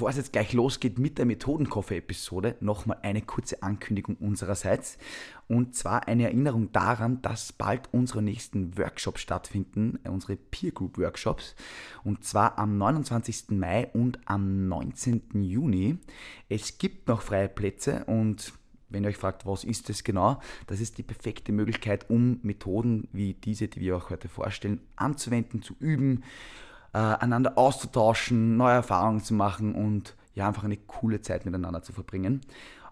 Bevor es jetzt gleich losgeht mit der Methodenkoffer-Episode, nochmal eine kurze Ankündigung unsererseits. Und zwar eine Erinnerung daran, dass bald unsere nächsten Workshops stattfinden, unsere Peer Group Workshops. Und zwar am 29. Mai und am 19. Juni. Es gibt noch freie Plätze und wenn ihr euch fragt, was ist das genau, das ist die perfekte Möglichkeit, um Methoden wie diese, die wir euch heute vorstellen, anzuwenden, zu üben äh, einander auszutauschen, neue Erfahrungen zu machen und ja, einfach eine coole Zeit miteinander zu verbringen.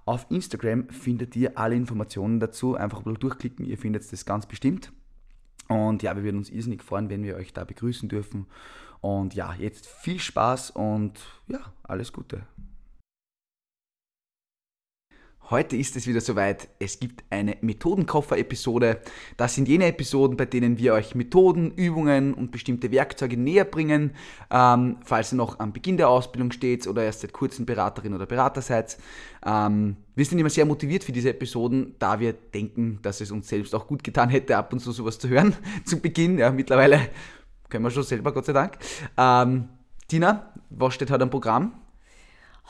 Auf Instagram findet ihr alle Informationen dazu. Einfach mal durchklicken, ihr findet das ganz bestimmt. Und ja, wir würden uns irrsinnig freuen, wenn wir euch da begrüßen dürfen. Und ja, jetzt viel Spaß und ja, alles Gute. Heute ist es wieder soweit. Es gibt eine Methodenkoffer-Episode. Das sind jene Episoden, bei denen wir euch Methoden, Übungen und bestimmte Werkzeuge näher bringen, ähm, falls ihr noch am Beginn der Ausbildung steht oder erst seit kurzem Beraterin oder Berater seid. Ähm, wir sind immer sehr motiviert für diese Episoden, da wir denken, dass es uns selbst auch gut getan hätte, ab und zu sowas zu hören zu Beginn. Ja, mittlerweile können wir schon selber, Gott sei Dank. Ähm, Tina, was steht heute am Programm?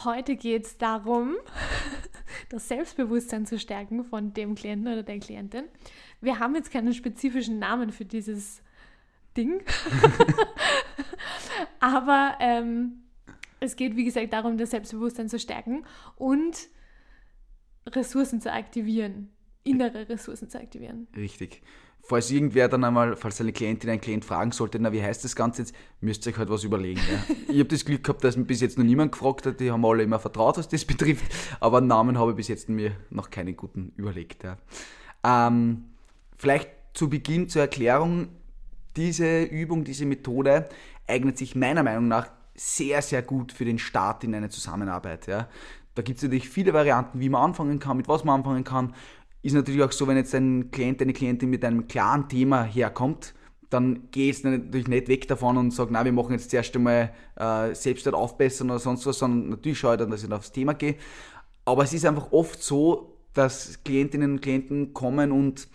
Heute geht es darum, das Selbstbewusstsein zu stärken von dem Klienten oder der Klientin. Wir haben jetzt keinen spezifischen Namen für dieses Ding, aber ähm, es geht, wie gesagt, darum, das Selbstbewusstsein zu stärken und Ressourcen zu aktivieren, innere Ressourcen zu aktivieren. Richtig falls irgendwer dann einmal, falls eine Klientin, ein Klient fragen sollte, na, wie heißt das Ganze jetzt, müsst ihr euch halt was überlegen. Ja. ich habe das Glück gehabt, dass mir bis jetzt noch niemand gefragt hat, die haben alle immer vertraut, was das betrifft, aber einen Namen habe ich bis jetzt mir noch keinen guten überlegt. Ja. Ähm, vielleicht zu Beginn zur Erklärung, diese Übung, diese Methode eignet sich meiner Meinung nach sehr, sehr gut für den Start in eine Zusammenarbeit. Ja. Da gibt es natürlich viele Varianten, wie man anfangen kann, mit was man anfangen kann ist natürlich auch so, wenn jetzt ein Klient, eine Klientin mit einem klaren Thema herkommt, dann gehe ich natürlich nicht weg davon und sage, na, wir machen jetzt zuerst einmal äh, Selbstwert aufbessern oder sonst was, sondern natürlich schaue ich dann, dass ich aufs Thema gehe. Aber es ist einfach oft so, dass Klientinnen und Klienten kommen und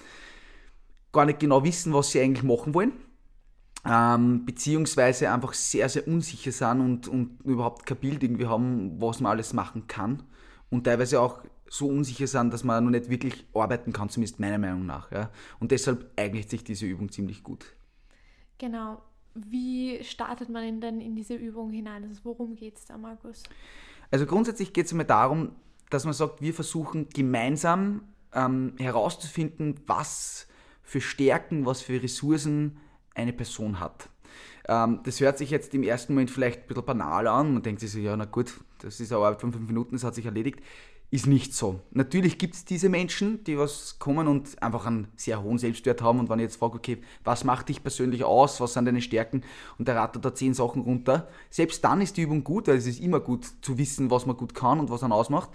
gar nicht genau wissen, was sie eigentlich machen wollen. Ähm, beziehungsweise einfach sehr, sehr unsicher sind und, und überhaupt kein Bild irgendwie haben, was man alles machen kann. Und teilweise auch so unsicher sind, dass man noch nicht wirklich arbeiten kann, zumindest meiner Meinung nach. Ja. Und deshalb eignet sich diese Übung ziemlich gut. Genau. Wie startet man denn in diese Übung hinein? Also worum geht es da, Markus? Also grundsätzlich geht es immer darum, dass man sagt, wir versuchen gemeinsam ähm, herauszufinden, was für Stärken, was für Ressourcen eine Person hat. Ähm, das hört sich jetzt im ersten Moment vielleicht ein bisschen banal an. Man denkt sich so, ja, na gut, das ist eine Arbeit von fünf Minuten, das hat sich erledigt ist nicht so. Natürlich gibt es diese Menschen, die was kommen und einfach einen sehr hohen Selbstwert haben und wenn ich jetzt frage, okay, was macht dich persönlich aus, was sind deine Stärken und der rattert da zehn Sachen runter, selbst dann ist die Übung gut, weil es ist immer gut zu wissen, was man gut kann und was man ausmacht.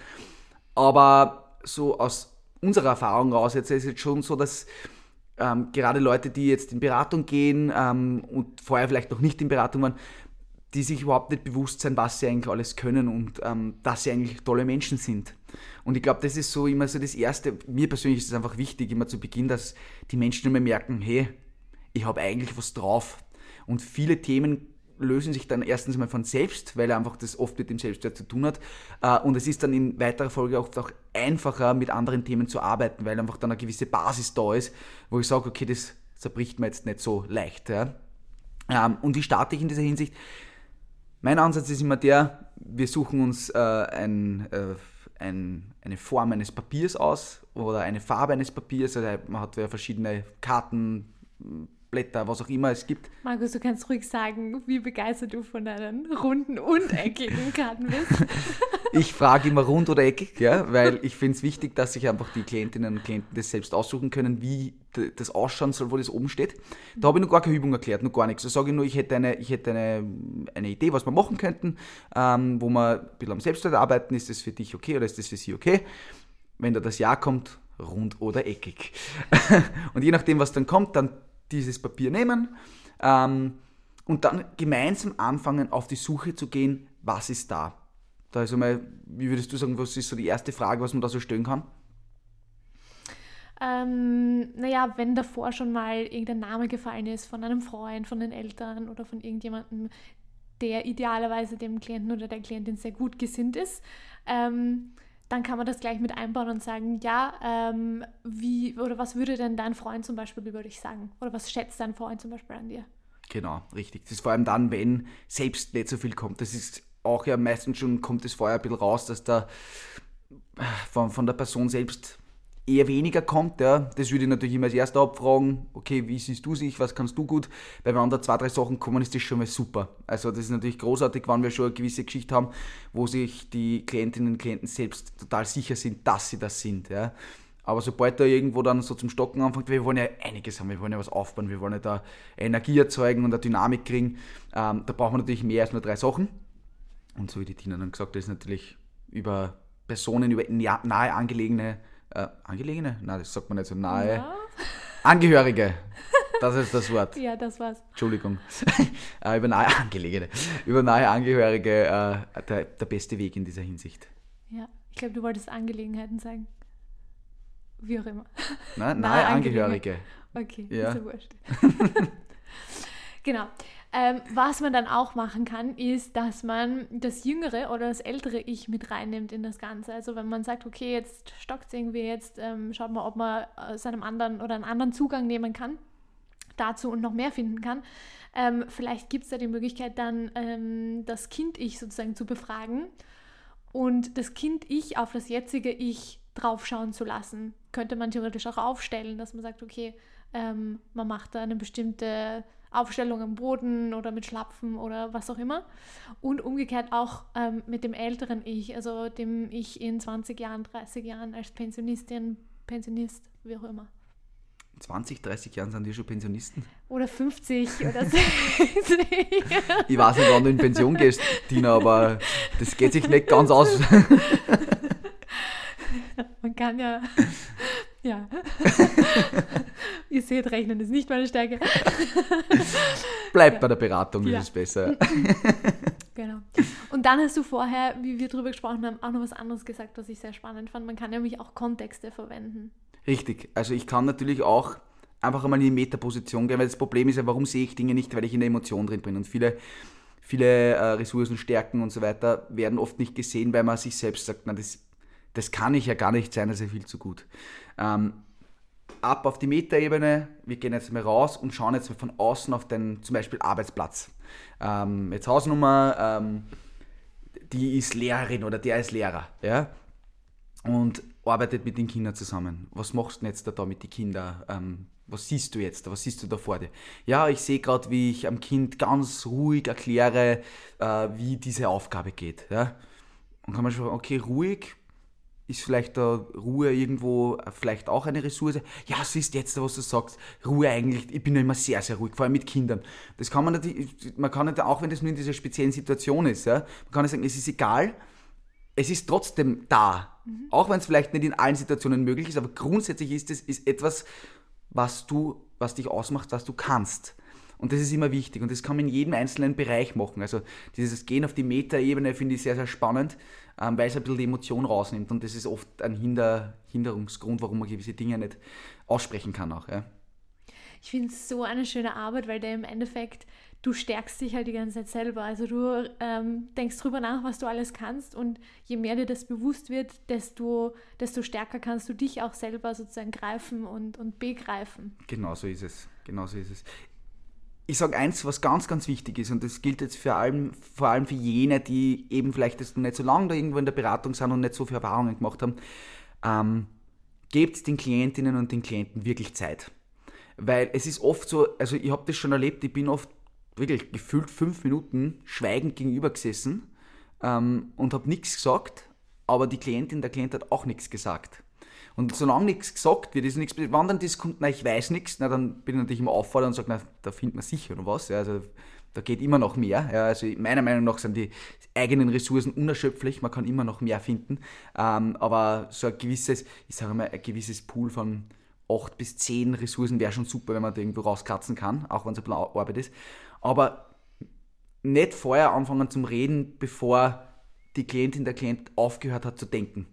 Aber so aus unserer Erfahrung raus jetzt ist es jetzt schon so, dass ähm, gerade Leute, die jetzt in Beratung gehen ähm, und vorher vielleicht noch nicht in Beratung waren, die sich überhaupt nicht bewusst sind, was sie eigentlich alles können und ähm, dass sie eigentlich tolle Menschen sind. Und ich glaube, das ist so immer so das Erste. Mir persönlich ist es einfach wichtig, immer zu Beginn, dass die Menschen immer merken, hey, ich habe eigentlich was drauf. Und viele Themen lösen sich dann erstens mal von selbst, weil einfach das oft mit dem Selbstwert zu tun hat. Äh, und es ist dann in weiterer Folge oft auch einfacher, mit anderen Themen zu arbeiten, weil einfach dann eine gewisse Basis da ist, wo ich sage, okay, das zerbricht mir jetzt nicht so leicht. Ähm, und wie starte ich in dieser Hinsicht? Mein Ansatz ist immer der, wir suchen uns äh, ein, äh, ein, eine Form eines Papiers aus oder eine Farbe eines Papiers. Also man hat ja verschiedene Karten, Blätter, was auch immer es gibt. Markus, du kannst ruhig sagen, wie begeistert du von deinen runden und eckigen Karten bist. ich frage immer rund oder eckig, ja, weil ich finde es wichtig, dass sich einfach die Klientinnen und Klienten das selbst aussuchen können, wie das ausschauen soll, wo das oben steht. Da habe ich noch gar keine Übung erklärt, noch gar nichts. Da sage ich nur, ich hätte eine, ich hätte eine, eine Idee, was wir machen könnten, ähm, wo wir ein bisschen am Selbstwert arbeiten. Ist das für dich okay oder ist das für sie okay? Wenn da das Ja kommt, rund oder eckig. und je nachdem, was dann kommt, dann dieses Papier nehmen ähm, und dann gemeinsam anfangen, auf die Suche zu gehen, was ist da. Da ist einmal, wie würdest du sagen, was ist so die erste Frage, was man da so stellen kann? Ähm, naja, wenn davor schon mal irgendein Name gefallen ist von einem Freund, von den Eltern oder von irgendjemandem, der idealerweise dem Klienten oder der Klientin sehr gut gesinnt ist, ähm, dann kann man das gleich mit einbauen und sagen, ja, ähm, wie oder was würde denn dein Freund zum Beispiel über dich sagen? Oder was schätzt dein Freund zum Beispiel an dir? Genau, richtig. Das ist vor allem dann, wenn selbst nicht so viel kommt. Das ist auch ja meistens schon, kommt es vorher ein bisschen raus, dass da von, von der Person selbst eher weniger kommt, ja, das würde ich natürlich immer als erstes abfragen, okay, wie siehst du sich, was kannst du gut, weil wenn da zwei, drei Sachen kommen, ist das schon mal super. Also das ist natürlich großartig, wenn wir schon eine gewisse Geschichte haben, wo sich die Klientinnen und Klienten selbst total sicher sind, dass sie das sind, ja. Aber sobald da irgendwo dann so zum Stocken anfängt, wir wollen ja einiges haben, wir wollen ja was aufbauen, wir wollen ja da Energie erzeugen und eine Dynamik kriegen, ähm, da brauchen wir natürlich mehr als nur drei Sachen. Und so wie die Tina dann gesagt hat, ist natürlich über Personen, über nahe angelegene äh, Angelegene? Nein, das sagt man nicht so. Nahe. Ja. Angehörige. Das ist das Wort. ja, das war's. Entschuldigung. äh, über nahe Angelegene. Über nahe Angehörige äh, der, der beste Weg in dieser Hinsicht. Ja, ich glaube, du wolltest Angelegenheiten sagen. Wie auch immer. Na, nahe, nahe Angehörige. Okay, ja. ist ja wurscht. genau. Ähm, was man dann auch machen kann, ist, dass man das jüngere oder das ältere Ich mit reinnimmt in das Ganze. Also wenn man sagt, okay, jetzt stockt es irgendwie, jetzt ähm, schaut mal, ob man aus einem anderen oder einen anderen Zugang nehmen kann dazu und noch mehr finden kann. Ähm, vielleicht gibt es da die Möglichkeit, dann ähm, das Kind-Ich sozusagen zu befragen und das Kind-Ich auf das jetzige Ich draufschauen zu lassen. Könnte man theoretisch auch aufstellen, dass man sagt, okay, ähm, man macht da eine bestimmte Aufstellung am Boden oder mit Schlapfen oder was auch immer. Und umgekehrt auch ähm, mit dem älteren Ich, also dem Ich in 20 Jahren, 30 Jahren als Pensionistin, Pensionist, wie auch immer. 20, 30 Jahren sind die schon Pensionisten? Oder 50 oder 60. ich weiß nicht, wann du in Pension gehst, Tina, aber das geht sich nicht ganz aus. Man kann ja ja. Ihr seht, Rechnen ist nicht meine Stärke. Bleibt ja. bei der Beratung, das ja. ist besser. genau. Und dann hast du vorher, wie wir darüber gesprochen haben, auch noch was anderes gesagt, was ich sehr spannend fand. Man kann nämlich auch Kontexte verwenden. Richtig. Also ich kann natürlich auch einfach einmal in die Metaposition gehen, weil das Problem ist ja, warum sehe ich Dinge nicht, weil ich in der Emotion drin bin. Und viele, viele äh, Ressourcen, Stärken und so weiter werden oft nicht gesehen, weil man sich selbst sagt, na, das, das kann ich ja gar nicht sein, das ist ja viel zu gut. Ähm, ab auf die Metaebene, wir gehen jetzt mal raus und schauen jetzt mal von außen auf den zum Beispiel Arbeitsplatz. Ähm, jetzt Hausnummer, ähm, die ist Lehrerin oder der ist Lehrer, ja, und arbeitet mit den Kindern zusammen. Was machst du jetzt da, mit den Kindern? Ähm, was siehst du jetzt? Was siehst du da vor dir? Ja, ich sehe gerade, wie ich am Kind ganz ruhig erkläre, äh, wie diese Aufgabe geht. Ja? Und kann man schon, okay, ruhig, ist vielleicht da Ruhe irgendwo vielleicht auch eine Ressource? Ja, siehst jetzt, was du sagst, Ruhe eigentlich, ich bin ja immer sehr, sehr ruhig, vor allem mit Kindern. Das kann man natürlich, man kann nicht, auch wenn das nur in dieser speziellen Situation ist, ja, man kann sagen, es ist egal, es ist trotzdem da. Mhm. Auch wenn es vielleicht nicht in allen Situationen möglich ist, aber grundsätzlich ist es ist etwas, was du, was dich ausmacht, was du kannst. Und das ist immer wichtig und das kann man in jedem einzelnen Bereich machen. Also dieses Gehen auf die Metaebene finde ich sehr, sehr spannend, ähm, weil es ein bisschen die Emotion rausnimmt und das ist oft ein Hinder, Hinderungsgrund, warum man gewisse Dinge nicht aussprechen kann auch. Ja. Ich finde es so eine schöne Arbeit, weil der im Endeffekt, du stärkst dich halt die ganze Zeit selber. Also du ähm, denkst drüber nach, was du alles kannst und je mehr dir das bewusst wird, desto, desto stärker kannst du dich auch selber sozusagen greifen und, und begreifen. Genau so ist es. Genau so ist es ich sage eins, was ganz, ganz wichtig ist, und das gilt jetzt für allem, vor allem für jene, die eben vielleicht jetzt noch nicht so lange da irgendwo in der Beratung sind und nicht so viele Erfahrungen gemacht haben, ähm, gebt den Klientinnen und den Klienten wirklich Zeit. Weil es ist oft so, also ich habe das schon erlebt, ich bin oft wirklich gefühlt fünf Minuten schweigend gegenüber gesessen ähm, und habe nichts gesagt, aber die Klientin, der Klient hat auch nichts gesagt. Und solange nichts gesagt wird, ist nichts, wenn dann das kommt, na, ich weiß nichts, na, dann bin ich natürlich immer auffordert und sage, da findet man sicher noch was. Ja, also da geht immer noch mehr. Ja, also meiner Meinung nach sind die eigenen Ressourcen unerschöpflich, man kann immer noch mehr finden. Ähm, aber so ein gewisses, ich sage mal, ein gewisses Pool von acht bis zehn Ressourcen wäre schon super, wenn man da irgendwo rauskratzen kann, auch wenn es ein bisschen Arbeit ist. Aber nicht vorher anfangen zum Reden, bevor die Klientin, der Klient aufgehört hat zu denken.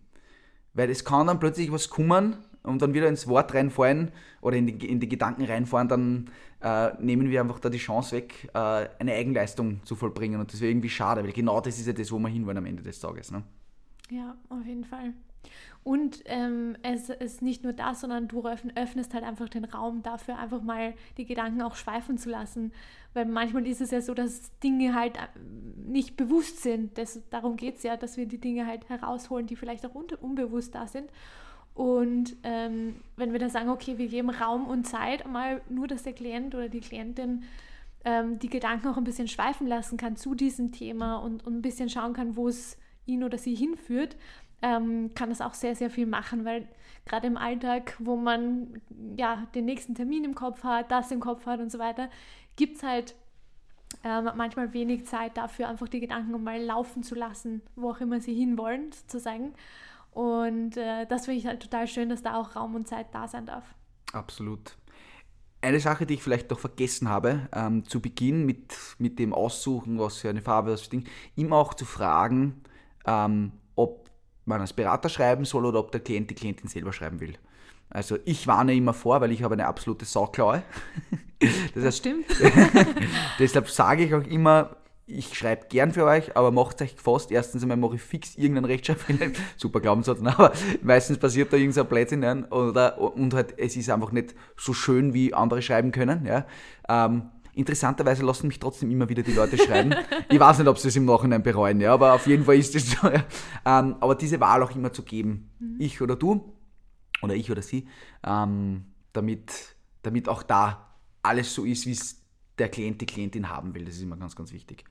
Weil es kann dann plötzlich was kommen und dann wieder ins Wort reinfallen oder in die, in die Gedanken reinfahren, dann äh, nehmen wir einfach da die Chance weg, äh, eine Eigenleistung zu vollbringen. Und das wäre irgendwie schade, weil genau das ist ja das, wo wir hinwollen am Ende des Tages. Ne? Ja, auf jeden Fall. Und ähm, es ist nicht nur das, sondern du öffnest halt einfach den Raum dafür, einfach mal die Gedanken auch schweifen zu lassen. Weil manchmal ist es ja so, dass Dinge halt äh, nicht bewusst sind. Das, darum geht es ja, dass wir die Dinge halt herausholen, die vielleicht auch unbewusst da sind. Und ähm, wenn wir da sagen, okay, wir geben Raum und Zeit, mal nur, dass der Klient oder die Klientin ähm, die Gedanken auch ein bisschen schweifen lassen kann zu diesem Thema und, und ein bisschen schauen kann, wo es ihn oder sie hinführt, ähm, kann das auch sehr, sehr viel machen, weil gerade im Alltag, wo man ja den nächsten Termin im Kopf hat, das im Kopf hat und so weiter, gibt es halt ähm, manchmal wenig Zeit dafür, einfach die Gedanken mal laufen zu lassen, wo auch immer sie hinwollen, sozusagen. Und äh, das finde ich halt total schön, dass da auch Raum und Zeit da sein darf. Absolut. Eine Sache, die ich vielleicht noch vergessen habe, ähm, zu Beginn mit, mit dem Aussuchen, was für eine Farbe, für Ding, immer auch zu fragen, ähm, man als Berater schreiben soll oder ob der Klient die Klientin selber schreiben will. Also ich warne immer vor, weil ich habe eine absolute Sauklaue. das, das stimmt. deshalb sage ich auch immer, ich schreibe gern für euch, aber macht euch gefasst. Erstens einmal mache ich fix irgendeinen Rechtschreibfehler. Super Glaubenssatz, aber meistens passiert da irgendein Blödsinn. Oder, und halt, es ist einfach nicht so schön, wie andere schreiben können. Ja. Ähm, Interessanterweise lassen mich trotzdem immer wieder die Leute schreiben. ich weiß nicht, ob sie es im Nachhinein bereuen, ja, aber auf jeden Fall ist es so. Ja. Ähm, aber diese Wahl auch immer zu geben, mhm. ich oder du, oder ich oder sie, ähm, damit, damit auch da alles so ist, wie es der Klient, die Klientin haben will. Das ist immer ganz, ganz wichtig.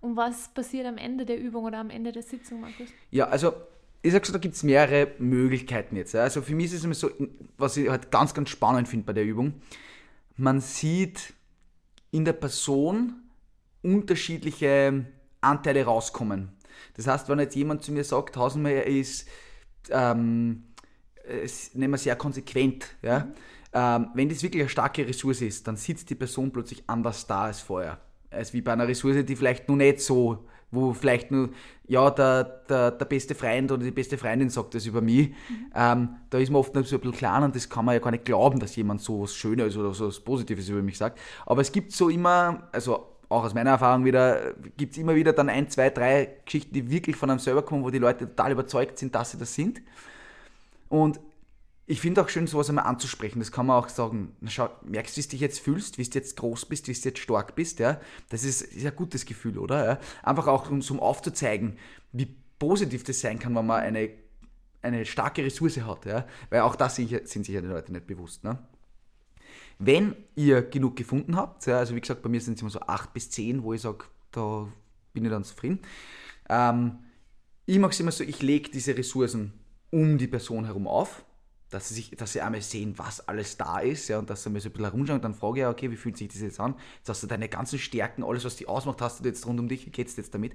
Und was passiert am Ende der Übung oder am Ende der Sitzung, Markus? Ja, also ich sage so, da gibt es mehrere Möglichkeiten jetzt. Also für mich ist es immer so, was ich halt ganz, ganz spannend finde bei der Übung, man sieht in der Person unterschiedliche Anteile rauskommen. Das heißt, wenn jetzt jemand zu mir sagt, Hasenmeier ist, ähm, ist nehmen wir sehr konsequent, ja? Mhm. Ähm, wenn das wirklich eine starke Ressource ist, dann sitzt die Person plötzlich anders da als vorher. Als wie bei einer Ressource, die vielleicht nur nicht so, wo vielleicht nur, ja, der, der, der beste Freund oder die beste Freundin sagt das über mich. Mhm. Ähm, da ist man oft noch so ein bisschen klein und das kann man ja gar nicht glauben, dass jemand so was Schönes oder so was Positives über mich sagt. Aber es gibt so immer, also auch aus meiner Erfahrung wieder, gibt es immer wieder dann ein, zwei, drei Geschichten, die wirklich von einem selber kommen, wo die Leute total überzeugt sind, dass sie das sind. Und ich finde auch schön, sowas einmal anzusprechen. Das kann man auch sagen. Na, schau, merkst du, wie du dich jetzt fühlst, wie du jetzt groß bist, wie du jetzt stark bist, ja? Das ist, ist ein gutes Gefühl, oder? Ja? Einfach auch, um, um aufzuzeigen, wie positiv das sein kann, wenn man eine, eine starke Ressource hat, ja? Weil auch das sind sich ja die Leute nicht bewusst, ne? Wenn ihr genug gefunden habt, ja, also wie gesagt, bei mir sind es immer so acht bis zehn, wo ich sage, da bin ich dann zufrieden. Ähm, ich mache es immer so, ich lege diese Ressourcen um die Person herum auf dass sie, sich, dass sie einmal sehen, was alles da ist, ja, und dass sie mir so ein bisschen herumschauen dann frage ich, okay, wie fühlt sich das jetzt an? Jetzt hast du deine ganzen Stärken, alles, was dich ausmacht, hast du jetzt rund um dich, wie geht es jetzt damit?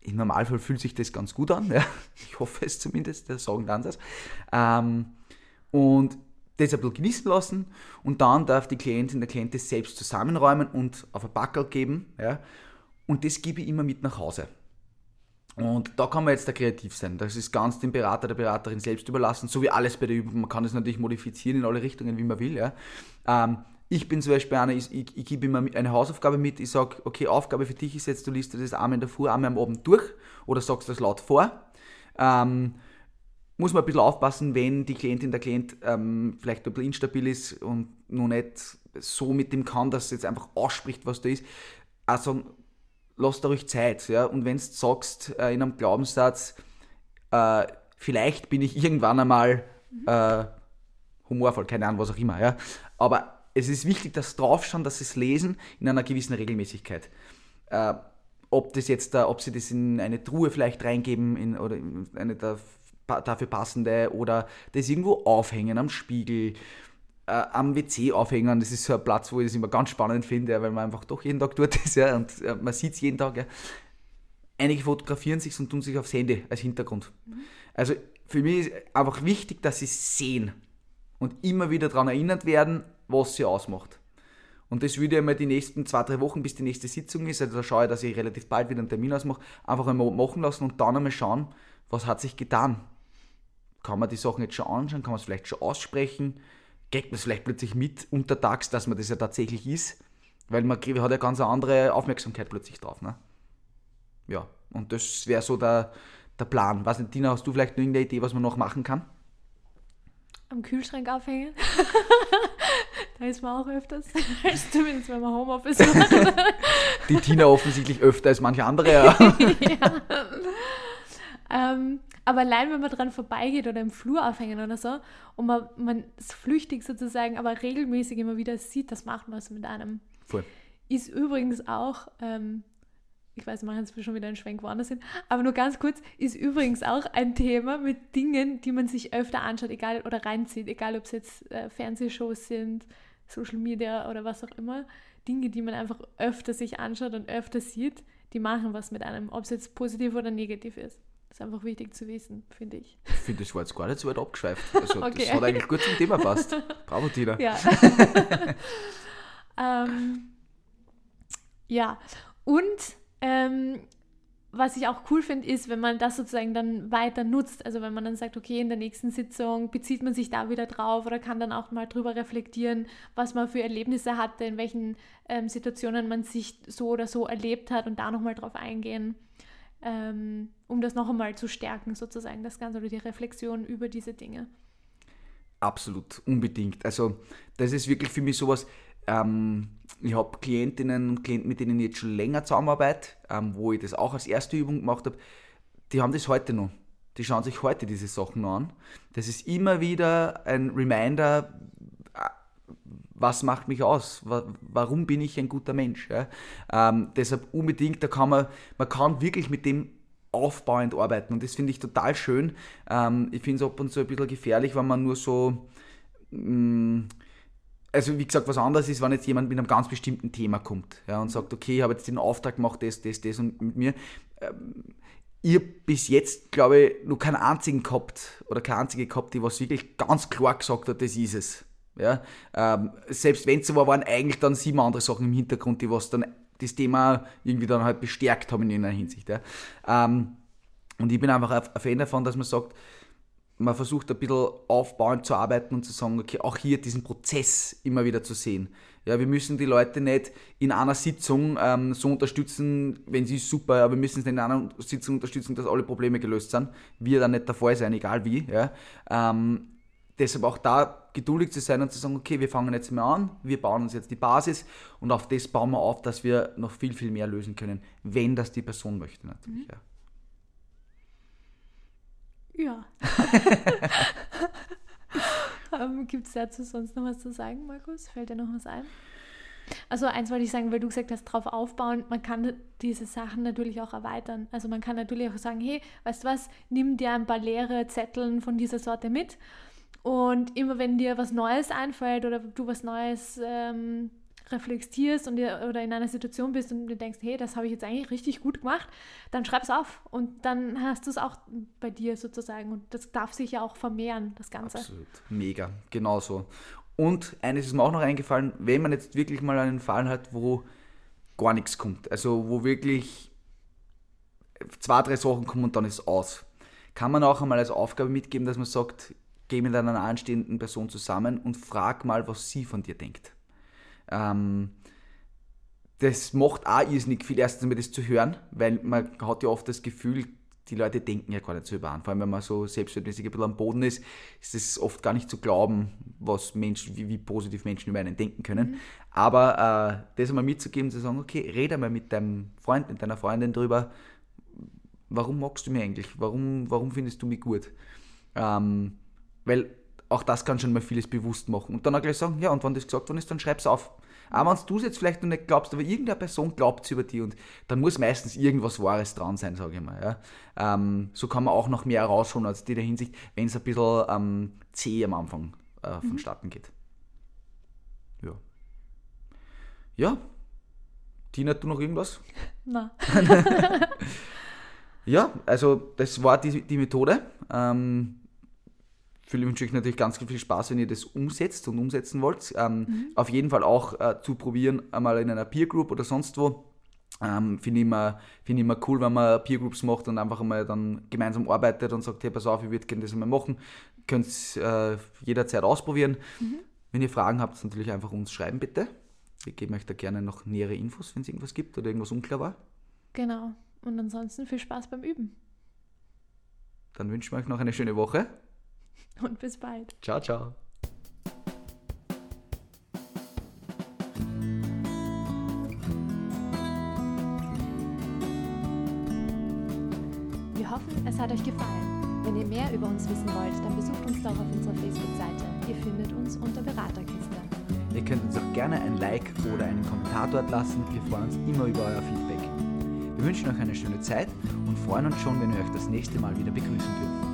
Im Normalfall fühlt sich das ganz gut an, ja. ich hoffe es zumindest, das sagen dann das. Ähm, und das ein bisschen genießen lassen und dann darf die Klientin, der Klient das selbst zusammenräumen und auf ein Backel geben, ja, und das gebe ich immer mit nach Hause. Und da kann man jetzt da kreativ sein. Das ist ganz dem Berater, der Beraterin selbst überlassen, so wie alles bei der Übung. Man kann es natürlich modifizieren in alle Richtungen, wie man will. Ja. Ähm, ich bin zum Beispiel einer, ich, ich, ich gebe immer eine Hausaufgabe mit, ich sage, okay, Aufgabe für dich ist jetzt, du liest das einmal in der Früh, einmal am Abend durch oder sagst das laut vor. Ähm, muss man ein bisschen aufpassen, wenn die Klientin, der Klient ähm, vielleicht ein bisschen instabil ist und noch nicht so mit dem kann, dass er jetzt einfach ausspricht, was da ist. Also lass da ruhig Zeit. Ja? Und wenn du sagst äh, in einem Glaubenssatz, äh, vielleicht bin ich irgendwann einmal äh, humorvoll, keine Ahnung, was auch immer. Ja? Aber es ist wichtig, dass draufschauen, dass sie es lesen in einer gewissen Regelmäßigkeit. Äh, ob das jetzt da, ob sie das in eine Truhe vielleicht reingeben in, oder in eine da, dafür passende oder das irgendwo aufhängen am Spiegel, am WC aufhängen. Das ist so ein Platz, wo ich das immer ganz spannend finde, weil man einfach doch jeden Tag tut das, ja, und äh, man sieht es jeden Tag. Ja. Einige fotografieren sich und tun sich aufs Handy als Hintergrund. Mhm. Also für mich ist einfach wichtig, dass sie sehen und immer wieder daran erinnert werden, was sie ausmacht. Und das würde ich einmal die nächsten zwei, drei Wochen, bis die nächste Sitzung ist, also da schaue ich, dass ich relativ bald wieder einen Termin ausmache, einfach einmal machen lassen und dann einmal schauen, was hat sich getan. Kann man die Sachen jetzt schon anschauen, kann man es vielleicht schon aussprechen, kriegt man es vielleicht plötzlich mit untertags, dass man das ja tatsächlich ist, weil man hat ja ganz eine andere Aufmerksamkeit plötzlich drauf. Ne? Ja, und das wäre so der, der Plan. Was nicht, Tina, hast du vielleicht noch irgendeine Idee, was man noch machen kann? Am Kühlschrank aufhängen. da ist man auch öfters. Zumindest wenn man Homeoffice macht. Die Tina offensichtlich öfter als manche andere. Ja. Ähm, aber allein, wenn man dran vorbeigeht oder im Flur aufhängen oder so und man, man es flüchtig sozusagen, aber regelmäßig immer wieder sieht, das macht was mit einem. Voll. Ist übrigens auch ähm, ich weiß, machen jetzt schon wieder einen Schwenk woanders hin, aber nur ganz kurz, ist übrigens auch ein Thema mit Dingen, die man sich öfter anschaut, egal oder reinzieht, egal ob es jetzt äh, Fernsehshows sind, Social Media oder was auch immer, Dinge, die man einfach öfter sich anschaut und öfter sieht, die machen was mit einem, ob es jetzt positiv oder negativ ist. Das ist einfach wichtig zu wissen, finde ich. Ich finde, das war jetzt gar nicht so weit abgeschweift. Also, okay. Das hat eigentlich gut zum Thema passt. Bravo, Tina. Ja. ähm, ja, und ähm, was ich auch cool finde, ist, wenn man das sozusagen dann weiter nutzt. Also wenn man dann sagt, okay, in der nächsten Sitzung bezieht man sich da wieder drauf oder kann dann auch mal drüber reflektieren, was man für Erlebnisse hatte, in welchen ähm, Situationen man sich so oder so erlebt hat und da nochmal drauf eingehen, ähm, um das noch einmal zu stärken, sozusagen, das Ganze oder die Reflexion über diese Dinge. Absolut, unbedingt. Also das ist wirklich für mich sowas, ähm, ich habe Klientinnen und Klienten, mit denen ich jetzt schon länger zusammenarbeite, ähm, wo ich das auch als erste Übung gemacht habe, die haben das heute noch. Die schauen sich heute diese Sachen an. Das ist immer wieder ein Reminder, was macht mich aus? Warum bin ich ein guter Mensch? Ja? Ähm, deshalb unbedingt, da kann man, man kann wirklich mit dem aufbauend arbeiten und das finde ich total schön. Ähm, ich finde es ab und zu ein bisschen gefährlich, wenn man nur so mh, mm, also wie gesagt, was anderes ist, wenn jetzt jemand mit einem ganz bestimmten Thema kommt ja, und sagt, okay, ich habe jetzt den Auftrag gemacht, das, das, das und mit mir. Ähm, ihr bis jetzt, glaube ich, nur keinen einzigen gehabt oder keine einzige gehabt, die was wirklich ganz klar gesagt hat, das ist es. Ja, ähm, selbst wenn es so war, waren eigentlich dann sieben andere Sachen im Hintergrund, die was dann das Thema irgendwie dann halt bestärkt haben in irgendeiner Hinsicht. Ja. Ähm, und ich bin einfach ein Fan davon, dass man sagt, man versucht ein bisschen aufbauend zu arbeiten und zu sagen, okay, auch hier diesen Prozess immer wieder zu sehen. Ja, wir müssen die Leute nicht in einer Sitzung ähm, so unterstützen, wenn sie super, aber wir müssen sie in einer Sitzung unterstützen, dass alle Probleme gelöst sind. Wir dann nicht der Fall sein, egal wie. Ja. Ähm, deshalb auch da geduldig zu sein und zu sagen, okay, wir fangen jetzt mal an, wir bauen uns jetzt die Basis und auf das bauen wir auf, dass wir noch viel, viel mehr lösen können, wenn das die Person möchte natürlich. Mhm. Ja. Ja. ähm, Gibt es dazu sonst noch was zu sagen, Markus? Fällt dir noch was ein? Also eins wollte ich sagen, weil du gesagt hast, drauf aufbauen, man kann diese Sachen natürlich auch erweitern. Also man kann natürlich auch sagen, hey, weißt du was, nimm dir ein paar leere Zetteln von dieser Sorte mit und immer wenn dir was Neues einfällt oder du was Neues ähm, reflektierst und dir, oder in einer Situation bist und du denkst, hey, das habe ich jetzt eigentlich richtig gut gemacht, dann schreib es auf und dann hast du es auch bei dir sozusagen und das darf sich ja auch vermehren, das Ganze. Absolut, mega, genauso. Und eines ist mir auch noch eingefallen, wenn man jetzt wirklich mal einen Fall hat, wo gar nichts kommt, also wo wirklich zwei, drei Sachen kommen und dann ist aus, kann man auch einmal als Aufgabe mitgeben, dass man sagt, geh mit einer anstehenden Person zusammen und frag mal, was sie von dir denkt. Ähm, das macht auch irrsinnig viel, erstens einmal das zu hören, weil man hat ja oft das Gefühl, die Leute denken ja gar nicht so über an. Vor allem, wenn man so selbstverständlich ein bisschen am Boden ist, ist es oft gar nicht zu glauben, was Menschen, wie, wie positiv Menschen über einen denken können. Mhm. Aber äh, das einmal mitzugeben, zu sagen, okay, rede mal mit deinem Freund, mit deiner Freundin drüber, warum magst du mich eigentlich? Warum, warum findest du mich gut? Ähm, weil auch das kann schon mal vieles bewusst machen. Und dann auch gleich sagen, ja, und wenn das gesagt worden ist, dann schreib es auf. Auch wenn du es jetzt vielleicht noch nicht glaubst, aber irgendeine Person glaubt es über die und dann muss meistens irgendwas Wahres dran sein, sage ich mal. Ja. Ähm, so kann man auch noch mehr rausschauen als die der Hinsicht, wenn es ein bisschen ähm, zäh am Anfang äh, vonstatten geht. Ja. Ja. Tina, du noch irgendwas? Na, Ja, also das war die, die Methode. Ähm, wünsche euch natürlich ganz viel Spaß, wenn ihr das umsetzt und umsetzen wollt. Ähm, Auf jeden Fall auch äh, zu probieren, einmal in einer Peer Group oder sonst wo. Ähm, Finde ich, immer- finde ich immer cool, wenn man Peer Groups macht und einfach einmal dann gemeinsam arbeitet und sagt, hey, pass auf, ich würde gerne das einmal machen. Könnt es äh, jederzeit ausprobieren. Wenn ihr Fragen habt, natürlich einfach uns schreiben, bitte. Wir geben euch da gerne noch nähere Infos, wenn es irgendwas gibt oder irgendwas unklar war. genau. Und ansonsten viel Spaß beim Üben. Dann wünschen wir euch noch eine schöne Woche. Und bis bald. Ciao, ciao. Wir hoffen, es hat euch gefallen. Wenn ihr mehr über uns wissen wollt, dann besucht uns doch auf unserer Facebook-Seite. Ihr findet uns unter Beraterkiste. Ihr könnt uns auch gerne ein Like oder einen Kommentar dort lassen. Wir freuen uns immer über euer Feedback. Wir wünschen euch eine schöne Zeit und freuen uns schon, wenn wir euch das nächste Mal wieder begrüßen dürfen.